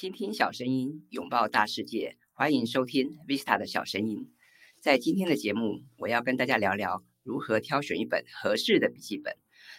倾听小声音，拥抱大世界。欢迎收听 Vista 的小声音。在今天的节目，我要跟大家聊聊如何挑选一本合适的笔记本。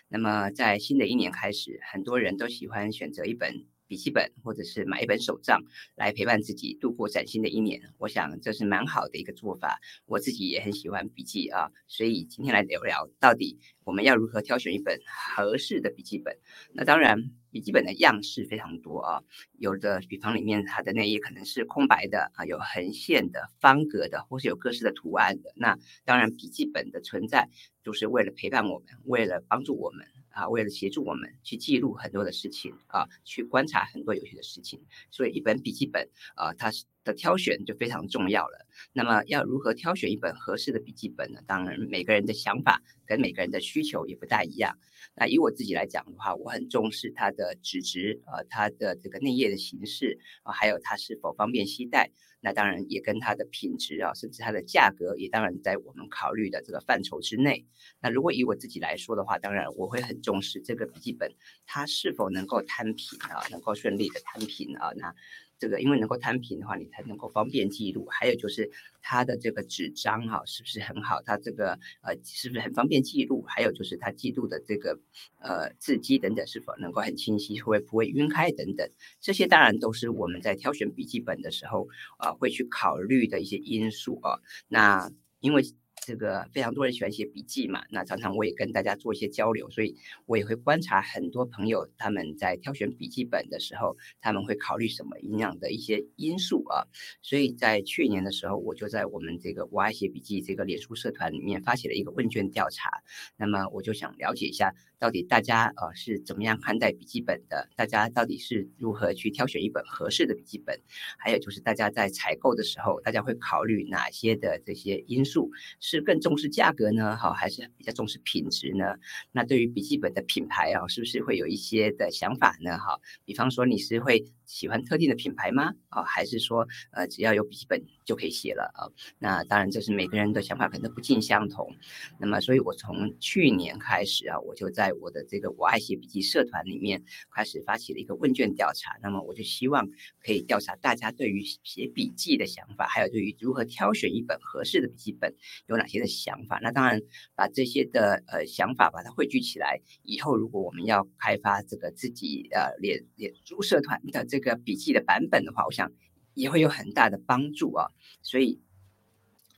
那么，在新的一年开始，很多人都喜欢选择一本笔记本，或者是买一本手账来陪伴自己度过崭新的一年。我想这是蛮好的一个做法。我自己也很喜欢笔记啊，所以今天来聊聊到底我们要如何挑选一本合适的笔记本。那当然。笔记本的样式非常多啊，有的比方里面它的内页可能是空白的啊，有横线的、方格的，或是有各式的图案的。那当然，笔记本的存在就是为了陪伴我们，为了帮助我们啊，为了协助我们去记录很多的事情啊，去观察很多有趣的事情。所以，一本笔记本啊，它是的挑选就非常重要了。那么，要如何挑选一本合适的笔记本呢？当然，每个人的想法跟每个人的需求也不大一样。那以我自己来讲的话，我很重视它的纸质，呃，它的这个内页的形式啊，还有它是否方便携带。那当然也跟它的品质啊，甚至它的价格也当然在我们考虑的这个范畴之内。那如果以我自己来说的话，当然我会很重视这个笔记本它是否能够摊平啊，能够顺利的摊平啊，那。这个因为能够摊平的话，你才能够方便记录。还有就是它的这个纸张哈，是不是很好？它这个呃，是不是很方便记录？还有就是它记录的这个呃字迹等等，是否能够很清晰，会不会晕开等等？这些当然都是我们在挑选笔记本的时候啊、会去考虑的一些因素啊。那因为。这个非常多人喜欢写笔记嘛，那常常我也跟大家做一些交流，所以我也会观察很多朋友他们在挑选笔记本的时候，他们会考虑什么营养的一些因素啊。所以在去年的时候，我就在我们这个我爱写笔记这个脸书社团里面发起了一个问卷调查，那么我就想了解一下。到底大家呃是怎么样看待笔记本的？大家到底是如何去挑选一本合适的笔记本？还有就是大家在采购的时候，大家会考虑哪些的这些因素？是更重视价格呢？好，还是比较重视品质呢？那对于笔记本的品牌啊，是不是会有一些的想法呢？好，比方说你是会喜欢特定的品牌吗？啊，还是说呃只要有笔记本就可以写了啊？那当然这是每个人的想法可能不尽相同。那么所以我从去年开始啊，我就在我的这个我爱写笔记社团里面开始发起了一个问卷调查，那么我就希望可以调查大家对于写笔记的想法，还有对于如何挑选一本合适的笔记本有哪些的想法。那当然把这些的呃想法把它汇聚起来，以后如果我们要开发这个自己呃脸脸书社团的这个个笔记的版本的话，我想也会有很大的帮助啊。所以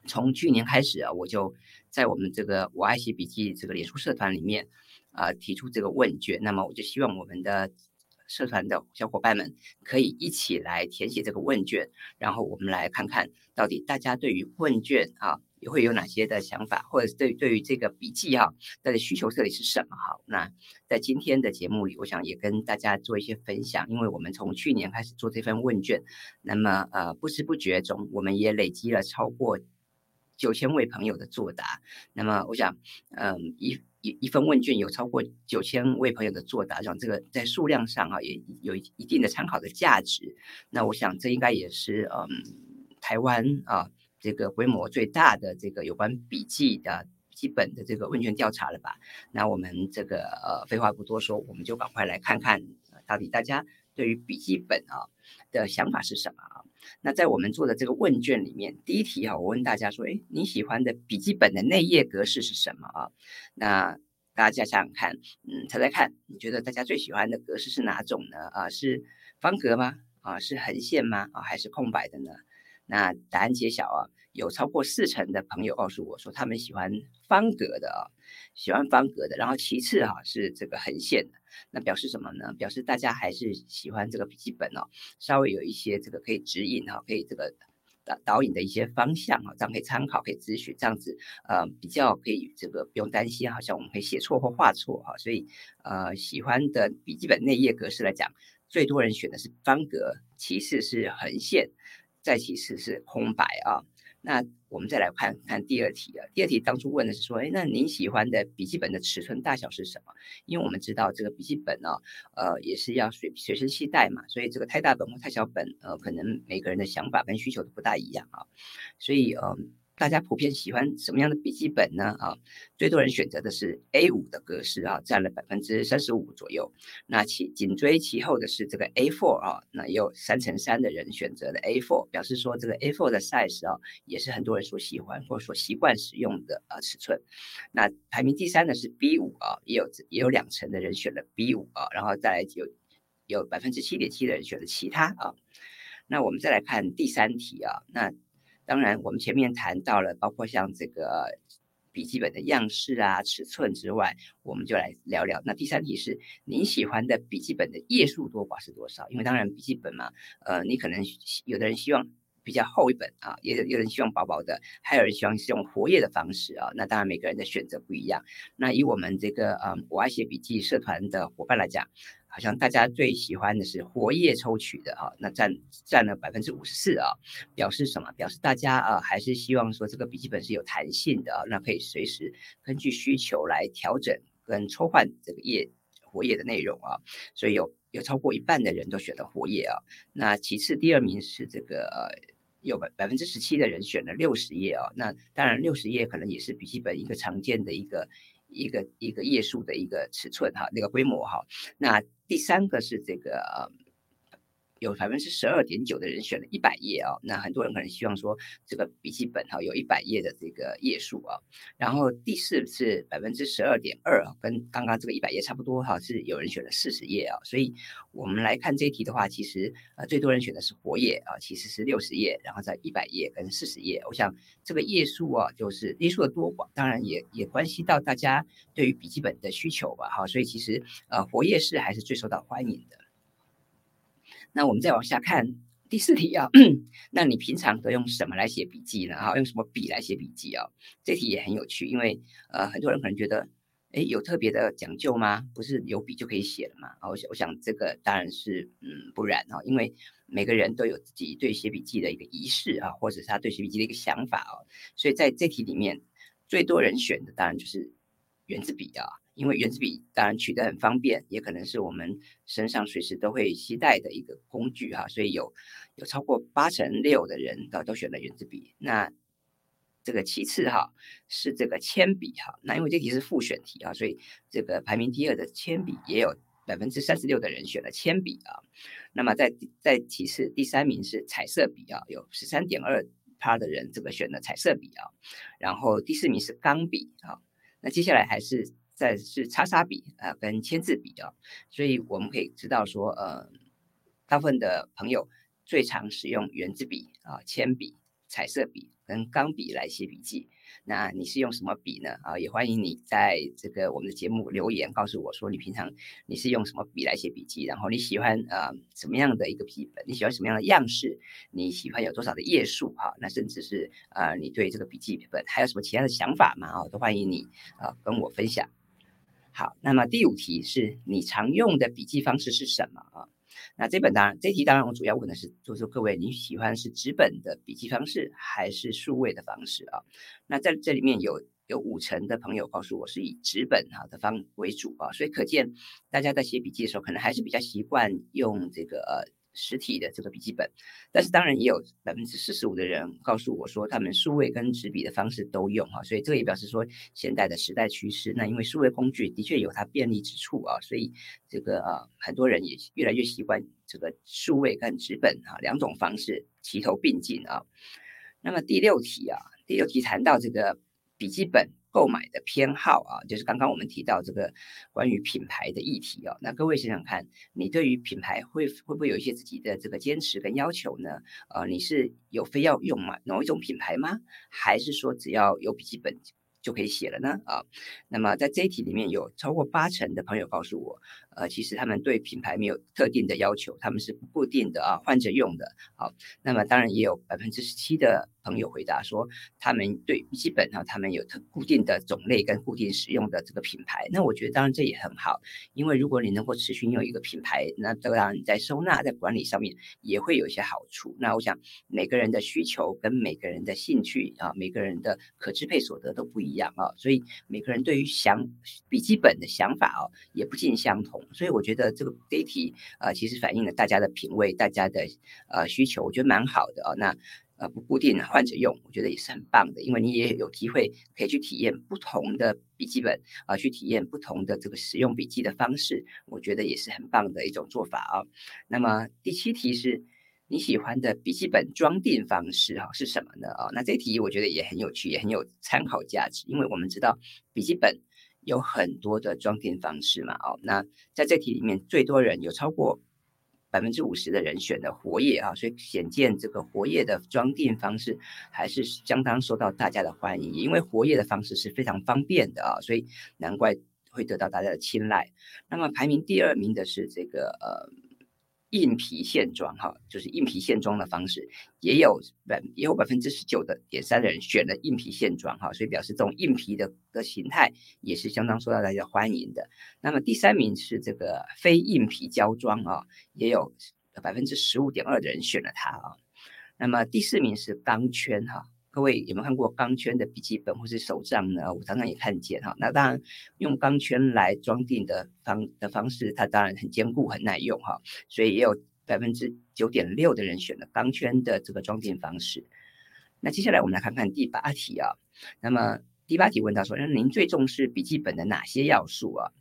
从去年开始啊，我就在我们这个我爱写笔记这个脸书社团里面。啊、提出这个问卷，那么我就希望我们的社团的小伙伴们可以一起来填写这个问卷，然后我们来看看到底大家对于问卷啊，也会有哪些的想法，或者是对对于这个笔记哈、啊，它的需求到底是什么？哈，那在今天的节目里，我想也跟大家做一些分享，因为我们从去年开始做这份问卷，那么呃，不知不觉中，我们也累积了超过九千位朋友的作答，那么我想，嗯，一。一一份问卷有超过九千位朋友的作答，让这个在数量上啊也有一定的参考的价值。那我想这应该也是嗯台湾啊这个规模最大的这个有关笔记的基本的这个问卷调查了吧？那我们这个呃废话不多说，我们就赶快来看看到底大家对于笔记本啊的想法是什么啊？那在我们做的这个问卷里面，第一题啊，我问大家说，哎，你喜欢的笔记本的内页格式是什么啊？那大家想想看，嗯，猜猜看，你觉得大家最喜欢的格式是哪种呢？啊，是方格吗？啊，是横线吗？啊，还是空白的呢？那答案揭晓啊，有超过四成的朋友告诉我说，他们喜欢方格的啊，喜欢方格的，然后其次哈是这个横线的。那表示什么呢？表示大家还是喜欢这个笔记本哦，稍微有一些这个可以指引哈，可以这个导导引的一些方向啊，这样可以参考，可以咨询，这样子呃比较可以这个不用担心，好像我们会写错或画错哈。所以呃喜欢的笔记本内页格式来讲，最多人选的是方格，其次是横线，再其次是空白啊。那我们再来看看第二题啊，第二题当初问的是说，哎，那您喜欢的笔记本的尺寸大小是什么？因为我们知道这个笔记本呢、呃，也是要随随身携带嘛，所以这个太大本或太小本，呃，可能每个人的想法跟需求都不大一样啊。所以，呃，大家普遍喜欢什么样的笔记本呢？啊，最多人选择的是 A5 的格式啊，占了百分之三十五左右。那其紧追其后的是这个 A4 啊，那也有三成三的人选择的 A4，表示说这个 A4 的 size 啊，也是很多人所喜欢或者所习惯使用的啊尺寸。那排名第三的是 B5 啊，也有也有两成的人选了 B5 啊，然后再来有有百分之七点七的人选了其他啊。那我们再来看第三题啊，那。当然，我们前面谈到了，包括像这个笔记本的样式啊、尺寸之外，我们就来聊聊。那第三题是您喜欢的笔记本的页数多寡是多少？因为当然笔记本嘛，呃，你可能有的人希望比较厚一本啊，也有有人希望薄薄的，还有人希望是用活页的方式啊。那当然每个人的选择不一样。那以我们这个呃我爱写笔记社团的伙伴来讲。好像大家最喜欢的是活页抽取的哈，那占占了百分之五十四啊，表示什么？表示大家啊还是希望说这个笔记本是有弹性的啊，那可以随时根据需求来调整跟抽换这个页活页的内容啊，所以有有超过一半的人都选了活页啊。那其次第二名是这个呃有百百分之十七的人选了六十页啊，那当然六十页可能也是笔记本一个常见的一个。一个一个页数的一个尺寸哈，那个规模哈，那第三个是这个。有百分之十二点九的人选了一百页啊，那很多人可能希望说这个笔记本哈有一百页的这个页数啊，然后第四是百分之十二点二啊，跟刚刚这个一百页差不多哈，是有人选了四十页啊，所以我们来看这一题的话，其实呃最多人选的是活页啊，其实是六十页，然后在一百页跟四十页，我想这个页数啊，就是页数的多寡，当然也也关系到大家对于笔记本的需求吧哈，所以其实呃活页式还是最受到欢迎的。那我们再往下看第四题啊，那你平常都用什么来写笔记呢？哈，用什么笔来写笔记啊？这题也很有趣，因为呃，很多人可能觉得，哎，有特别的讲究吗？不是有笔就可以写了吗？啊，我想，我想这个当然是嗯不然啊，因为每个人都有自己对写笔记的一个仪式啊，或者是他对写笔记的一个想法啊，所以在这题里面，最多人选的当然就是原子笔啊。因为原子笔当然取得很方便，也可能是我们身上随时都会携带的一个工具哈，所以有有超过八成六的人都都选了原子笔。那这个其次哈是这个铅笔哈，那因为这题是复选题啊，所以这个排名第二的铅笔也有百分之三十六的人选了铅笔啊。那么在在其次第三名是彩色笔啊，有十三点二趴的人这个选了彩色笔啊。然后第四名是钢笔啊，那接下来还是。再是擦擦笔啊，跟签字笔啊，所以我们可以知道说，呃，大部分的朋友最常使用圆珠笔啊、铅笔、彩色笔跟钢笔来写笔记。那你是用什么笔呢？啊，也欢迎你在这个我们的节目留言告诉我说，你平常你是用什么笔来写笔记？然后你喜欢、呃、什么样的一个笔记本？你喜欢什么样的样式？你喜欢有多少的页数？哈，那甚至是、呃，你对这个笔记本还有什么其他的想法吗？啊，都欢迎你啊、跟我分享。好，那么第五题是你常用的笔记方式是什么啊？那这本当然，这题当然我主要问的是，就是说各位你喜欢是纸本的笔记方式还是数位的方式啊？那在这里面有有五成的朋友告诉我是以纸本哈的方为主啊，所以可见大家在写笔记的时候，可能还是比较习惯用这个呃。实体的这个笔记本，但是当然也有百分之四十五的人告诉我说，他们数位跟纸笔的方式都用哈，所以这个也表示说现代的时代趋势。那因为数位工具的确有它便利之处啊，所以这个啊很多人也越来越习惯这个数位跟纸本啊两种方式齐头并进啊。那么第六题啊，第六题谈到这个笔记本。购买的偏好啊，就是刚刚我们提到这个关于品牌的议题啊。那各位想想看，你对于品牌会会不会有一些自己的这个坚持跟要求呢？呃，你是有非要用嘛某一种品牌吗？还是说只要有笔记本就可以写了呢？啊，那么在这一题里面有超过八成的朋友告诉我。呃，其实他们对品牌没有特定的要求，他们是不固定的啊，换着用的。好，那么当然也有百分之十七的朋友回答说，他们对笔记本哈，他们有特固定的种类跟固定使用的这个品牌。那我觉得当然这也很好，因为如果你能够持续用一个品牌，那当然你在收纳在管理上面也会有一些好处。那我想每个人的需求跟每个人的兴趣啊，每个人的可支配所得都不一样啊，所以每个人对于想笔记本的想法哦，也不尽相同。所以我觉得这个这一题啊、其实反映了大家的品味，大家的呃需求，我觉得蛮好的啊、哦。那呃不固定换着用，我觉得也是很棒的，因为你也有机会可以去体验不同的笔记本啊，去体验不同的这个使用笔记的方式，我觉得也是很棒的一种做法啊。那么第七题是你喜欢的笔记本装订方式哈是什么呢？啊，那这题我觉得也很有趣，也很有参考价值，因为我们知道笔记本有很多的装订方式嘛，哦，那在这题里面最多人有超过。百分之五十的人选的活页啊，所以显见这个活页的装订方式还是相当受到大家的欢迎，因为活页的方式是非常方便的啊，所以难怪会得到大家的青睐。那么排名第二名的是这个呃。硬皮线装哈，就是硬皮线装的方式，也有百也有百分之十九的点三的人选了硬皮线装哈，所以表示这种硬皮的的形态也是相当受到大家欢迎的。那么第三名是这个非硬皮胶装啊，也有百分之十五点二的人选了它啊。那么第四名是钢圈哈。各位有没有看过钢圈的笔记本或是手账呢？我常常也看见哈。那当然，用钢圈来装订的方的方式，它当然很坚固、很耐用哈。所以也有百分之九点六的人选了钢圈的这个装订方式。那接下来我们来看看第八题啊。那么第八题问到说，那您最重视笔记本的哪些要素啊？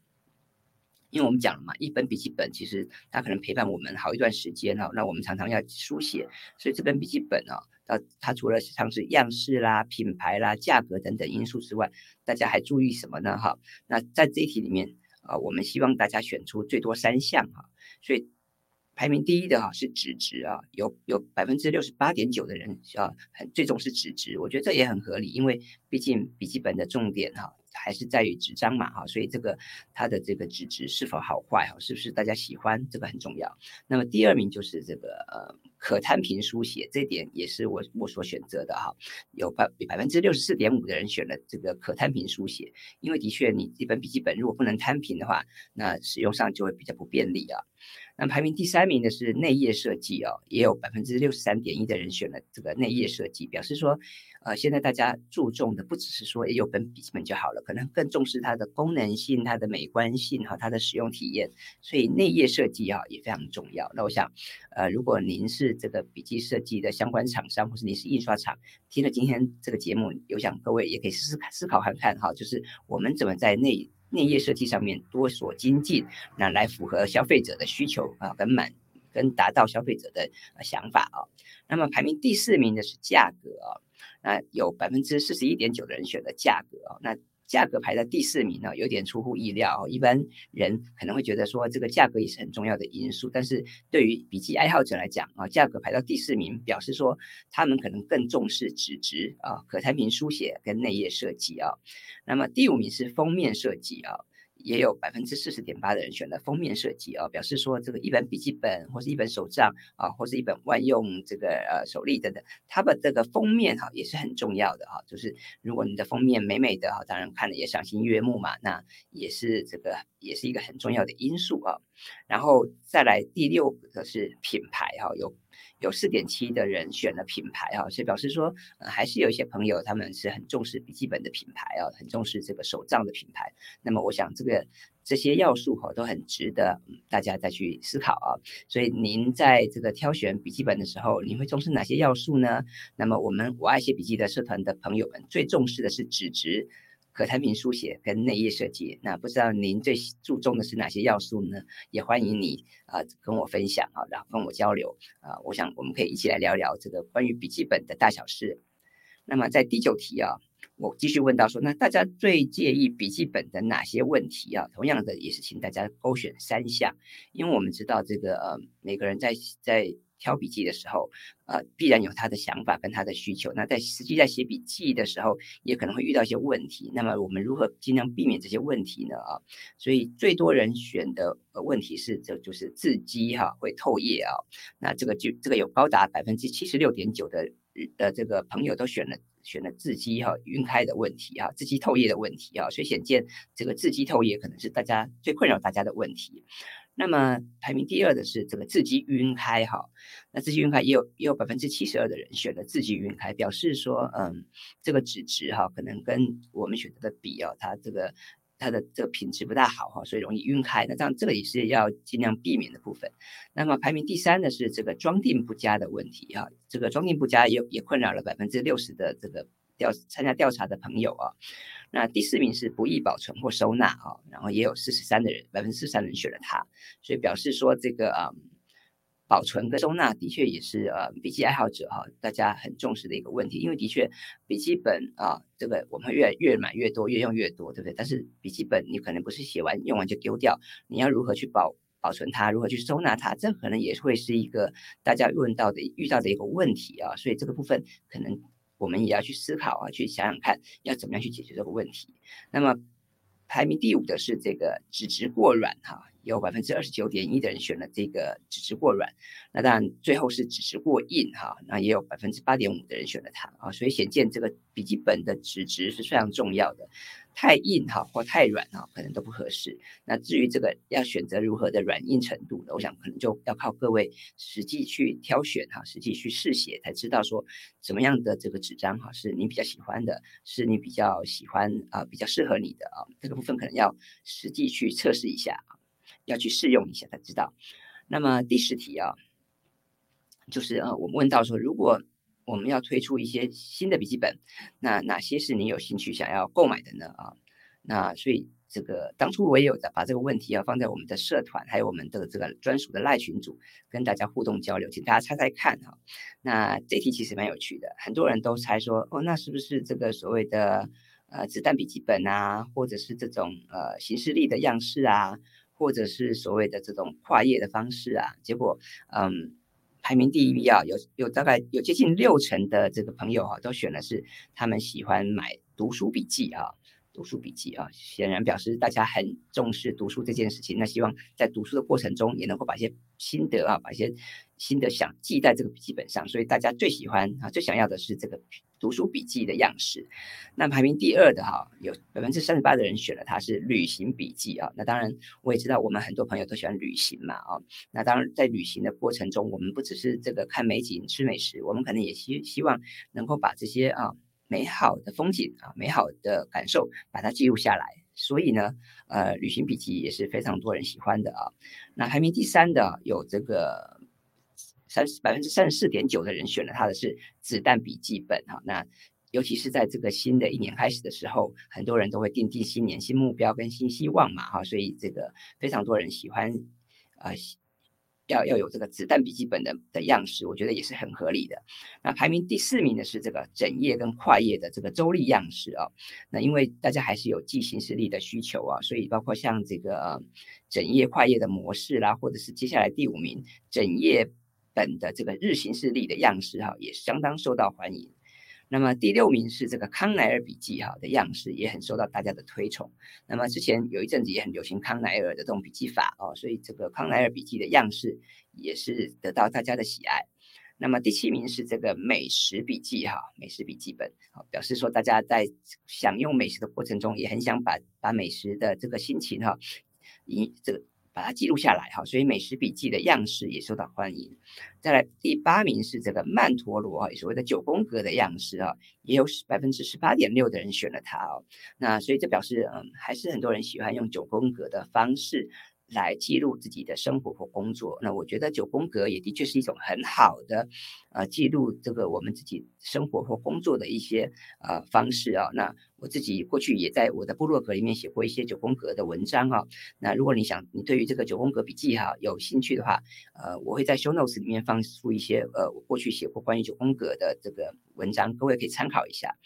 因为我们讲了嘛，一本笔记本其实它可能陪伴我们好一段时间哈。那我们常常要书写，所以这本笔记本啊，它它除了像是样式啦、品牌啦、价格等等因素之外，大家还注意什么呢？哈，那在这一题里面啊，我们希望大家选出最多三项哈。所以排名第一的哈是纸质啊，有有百分之六十八点九的人啊，很最终是纸质，我觉得这也很合理，因为毕竟笔记本的重点哈。还是在于纸张嘛，哈，所以这个它的这个纸质是否好坏，哈，是不是大家喜欢，这个很重要。那么第二名就是这个呃可摊平书写，这点也是我我所选择的哈，有百百分之六十四点五的人选了这个可摊平书写，因为的确你这本笔记本如果不能摊平的话，那使用上就会比较不便利啊。那排名第三名的是内页设计哦，也有百分之六十三点一的人选了这个内页设计，表示说，呃，现在大家注重的不只是说有本笔记本就好了，可能更重视它的功能性、它的美观性和它的使用体验，所以内页设计啊也非常重要。那我想，呃，如果您是这个笔记设计的相关厂商，或是您是印刷厂，听了今天这个节目，有想各位也可以思思思考看看哈，就是我们怎么在内。内页设计上面多所精进，那来符合消费者的需求啊，跟满跟达到消费者的想法啊。那么排名第四名的是价格啊，那有百分之四十一点九的人选择价格啊，那。价格排在第四名呢，有点出乎意料。一般人可能会觉得说，这个价格也是很重要的因素，但是对于笔记爱好者来讲啊，价格排到第四名，表示说他们可能更重视纸质啊、可摊平书写跟内页设计啊。那么第五名是封面设计啊。也有百分之四十点八的人选了封面设计啊，表示说这个一本笔记本或是一本手账啊，或是一本万用这个呃手历等等，它的这个封面哈也是很重要的哈，就是如果你的封面美美的哈，当然看了也赏心悦目嘛，那也是这个也是一个很重要的因素啊。然后再来第六个是品牌哈，有。有四点七的人选了品牌啊，所以表示说，呃，还是有一些朋友他们是很重视笔记本的品牌啊，很重视这个手账的品牌。那么我想这个这些要素哈都很值得大家再去思考啊。所以您在这个挑选笔记本的时候，您会重视哪些要素呢？那么我们我爱写笔记的社团的朋友们最重视的是纸质。可产品书写跟内页设计，那不知道您最注重的是哪些要素呢？也欢迎你啊、跟我分享啊，然后跟我交流啊、我想我们可以一起来聊聊这个关于笔记本的大小事。那么在第九题啊，我继续问到说，那大家最介意笔记本的哪些问题啊？同样的也是请大家勾选三项，因为我们知道这个呃每个人在在。挑笔记的时候，呃，必然有他的想法跟他的需求。那在实际在写笔记的时候，也可能会遇到一些问题。那么我们如何尽量避免这些问题呢？啊，所以最多人选的问题是，这就是字迹哈会透页啊。那这个就这个有高达百分之七十六点九的的这个朋友都选了选了字迹哈晕开的问题啊，字迹透页的问题啊。所以显见这个字迹透页可能是大家最困扰大家的问题。那么排名第二的是这个字迹晕开哈，那字迹晕开也有也有百分之七十二的人选了字迹晕开，表示说嗯这个纸质哈可能跟我们选择的笔啊，它这个它的这个品质不大好哈，所以容易晕开。那这样这个也是要尽量避免的部分。那么排名第三的是这个装订不佳的问题哈，这个装订不佳也也困扰了百分之六十的这个调参加调查的朋友啊。那第四名是不易保存或收纳啊，然后也有四十三的人，百分之四十三人选了它，所以表示说这个啊。保存跟收纳的确也是呃笔记爱好者哈，大家很重视的一个问题。因为的确笔记本啊，这个我们越越买越多，越用越多，对不对？但是笔记本你可能不是写完用完就丢掉，你要如何去保保存它，如何去收纳它，这可能也会是一个大家问到的遇到的一个问题啊。所以这个部分可能我们也要去思考啊，去想想看要怎么样去解决这个问题。那么排名第五的是这个脂质过软哈。有百分之二十九点一的人选了这个纸质过软，那当然最后是纸质过硬哈，那也有百分之八点五的人选了它啊，所以显见这个笔记本的纸质是非常重要的，太硬哈或太软哈可能都不合适。那至于这个要选择如何的软硬程度呢，我想可能就要靠各位实际去挑选哈，实际去试写才知道说怎么样的这个纸张哈是你比较喜欢的，是你比较喜欢啊比较适合你的啊，这个部分可能要实际去测试一下啊。要去试用一下才知道。那么第十题啊，就是呃，我们问到说，如果我们要推出一些新的笔记本，那哪些是你有兴趣想要购买的呢？啊，那所以这个当初我也有的把这个问题要放在我们的社团，还有我们的这个专属的赖群组，跟大家互动交流，请大家猜猜看哈。那这题其实蛮有趣的，很多人都猜说，哦，那是不是这个所谓的呃子弹笔记本啊，或者是这种呃行式力的样式啊？或者是所谓的这种跨业的方式啊，结果嗯，排名第一啊，有有大概有接近六成的这个朋友啊，都选的是他们喜欢买读书笔记啊。读书笔记啊，显然表示大家很重视读书这件事情。那希望在读书的过程中，也能够把一些心得啊，把一些心得想记在这个笔记本上。所以大家最喜欢啊，最想要的是这个读书笔记的样式。那排名第二的哈，有百分之三十八的人选了它是旅行笔记啊。那当然，我也知道我们很多朋友都喜欢旅行嘛啊。那当然，在旅行的过程中，我们不只是这个看美景、吃美食，我们可能也希希望能够把这些啊。美好的风景啊，美好的感受，把它记录下来。所以呢，呃，旅行笔记也是非常多人喜欢的啊。那排名第三的有这个三十百分之三十四点九的人选了它的是子弹笔记本哈。那尤其是在这个新的一年开始的时候，很多人都会定定新年新目标跟新希望嘛哈，所以这个非常多人喜欢啊。要要有这个子弹笔记本的的样式，我觉得也是很合理的。那排名第四名的是这个整页跟跨页的这个周历样式啊。那因为大家还是有记行事历的需求啊，所以包括像这个整页跨页的模式啦，或者是接下来第五名整页本的这个日行事历的样式哈，也相当受到欢迎。那么第六名是这个康奈尔笔记哈的样式，也很受到大家的推崇。那么之前有一阵子也很流行康奈尔的这种笔记法哦，所以这个康奈尔笔记的样式也是得到大家的喜爱。那么第七名是这个美食笔记哈，美食笔记本，表示说大家在享用美食的过程中，也很想把把美食的这个心情哈，以这个。把它记录下来哈，所以美食笔记的样式也受到欢迎。再来第八名是这个曼陀罗啊，所谓的九宫格的样式啊，也有百分之十八点六的人选了它哦。那所以这表示嗯，还是很多人喜欢用九宫格的方式。来记录自己的生活或工作，那我觉得九宫格也的确是一种很好的，呃，记录这个我们自己生活或工作的一些呃方式啊。那我自己过去也在我的部落格里面写过一些九宫格的文章啊。那如果你想你对于这个九宫格笔记哈有兴趣的话，呃，我会在 show notes 里面放出一些呃我过去写过关于九宫格的这个文章，各位可以参考一下。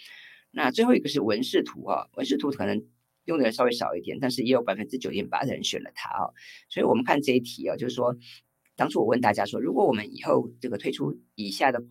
那最后一个是文视图啊，文视图可能。用的人稍微少一点，但是也有百分之九点八的人选了它哦。所以我们看这一题哦，就是说，当初我问大家说，如果我们以后这个推出以下的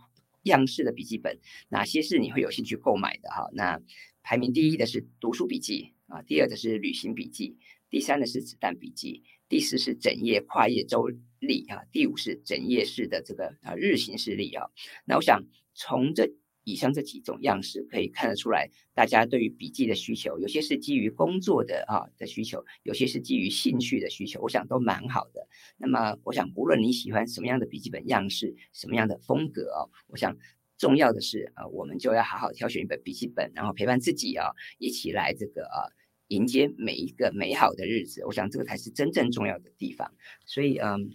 样式的笔记本，哪些是你会有兴趣购买的哈？那排名第一的是读书笔记啊，第二的是旅行笔记，第三的是子弹笔记，第四是整页跨页周历啊，第五是整页式的这个啊日行事历啊。那我想从这。以上这几种样式可以看得出来，大家对于笔记的需求，有些是基于工作的啊的需求，有些是基于兴趣的需求，我想都蛮好的。那么，我想无论你喜欢什么样的笔记本样式，什么样的风格哦，我想重要的是啊，我们就要好好挑选一本笔记本，然后陪伴自己啊，一起来这个啊迎接每一个美好的日子。我想这个才是真正重要的地方。所以，嗯。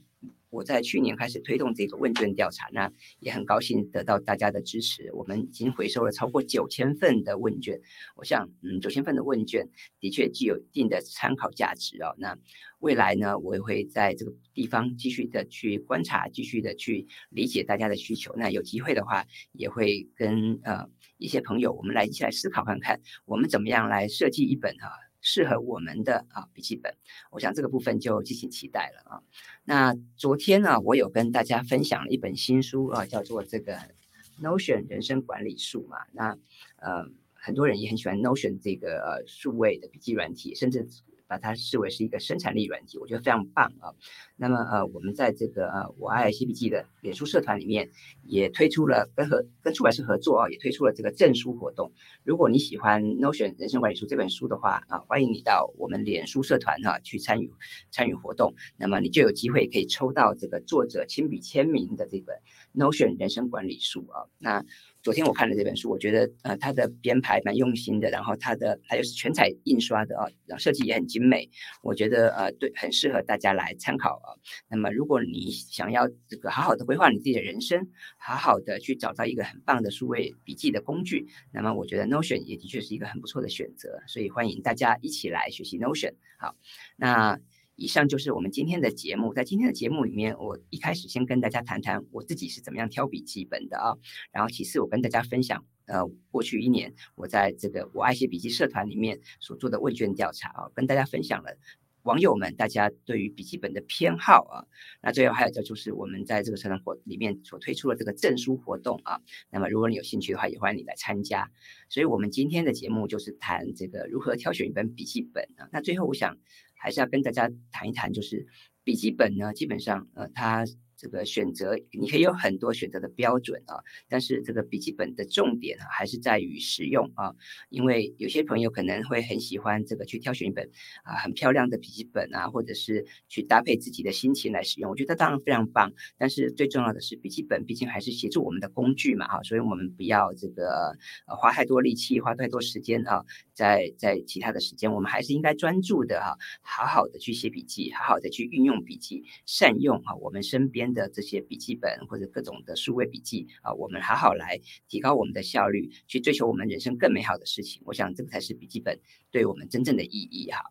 我在去年开始推动这个问卷调查，那也很高兴得到大家的支持。我们已经回收了超过九千份的问卷，我想，嗯，九千份的问卷的确具有一定的参考价值哦。那未来呢，我也会在这个地方继续的去观察，继续的去理解大家的需求。那有机会的话，也会跟呃一些朋友，我们来一起来思考看看，我们怎么样来设计一本、啊。适合我们的啊笔记本，我想这个部分就敬请期待了啊。那昨天呢，我有跟大家分享了一本新书啊，叫做这个 Notion 人生管理术嘛。那呃，很多人也很喜欢 Notion 这个数位的笔记软体，甚至。把它视为是一个生产力软体，我觉得非常棒啊。那么呃，我们在这个呃我爱写笔记的脸书社团里面，也推出了跟和跟出版社合作啊，也推出了这个赠书活动。如果你喜欢《Notion 人生管理书》这本书的话啊，欢迎你到我们脸书社团哈、去参与参与活动。那么你就有机会可以抽到这个作者亲笔签名的这本《Notion 人生管理书》啊。那昨天我看了这本书，我觉得呃它的编排蛮用心的，然后它的它又是全彩印刷的啊，然后设计也很精美，我觉得呃对，很适合大家来参考啊。那么如果你想要这个好好的规划你自己的人生，好好的去找到一个很棒的数位笔记的工具，那么我觉得 Notion 也的确是一个很不错的选择，所以欢迎大家一起来学习 Notion。好，那。以上就是我们今天的节目。在今天的节目里面，我一开始先跟大家谈谈我自己是怎么样挑笔记本的啊。然后其次，我跟大家分享，呃，过去一年我在这个我爱写笔记社团里面所做的问卷调查啊，跟大家分享了网友们大家对于笔记本的偏好啊。那最后还有就就是我们在这个社团活里面所推出的这个证书活动啊。那么如果你有兴趣的话，也欢迎你来参加。所以我们今天的节目就是谈这个如何挑选一本笔记本啊。那最后我想。还是要跟大家谈一谈，就是笔记本呢，基本上，呃，它。这个选择你可以有很多选择的标准啊，但是这个笔记本的重点啊，还是在于实用啊。因为有些朋友可能会很喜欢这个去挑选一本啊很漂亮的笔记本啊，或者是去搭配自己的心情来使用。我觉得当然非常棒，但是最重要的是笔记本毕竟还是协助我们的工具嘛哈，所以我们不要这个呃花太多力气，花太多时间啊，在在其他的时间，我们还是应该专注的哈，好好的去写笔记，好好的去运用笔记，善用啊我们身边的这些笔记本或者各种的数位笔记啊，我们好好来提高我们的效率，去追求我们人生更美好的事情。我想这个才是笔记本对我们真正的意义哈。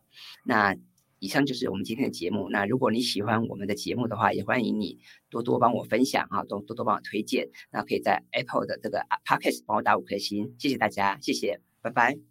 那以上就是我们今天的节目。那如果你喜欢我们的节目的话，也欢迎你多多帮我分享啊，多多多帮我推荐。那可以在 Apple 的这个 Podcast 帮我打五颗星，谢谢大家，谢谢，拜拜。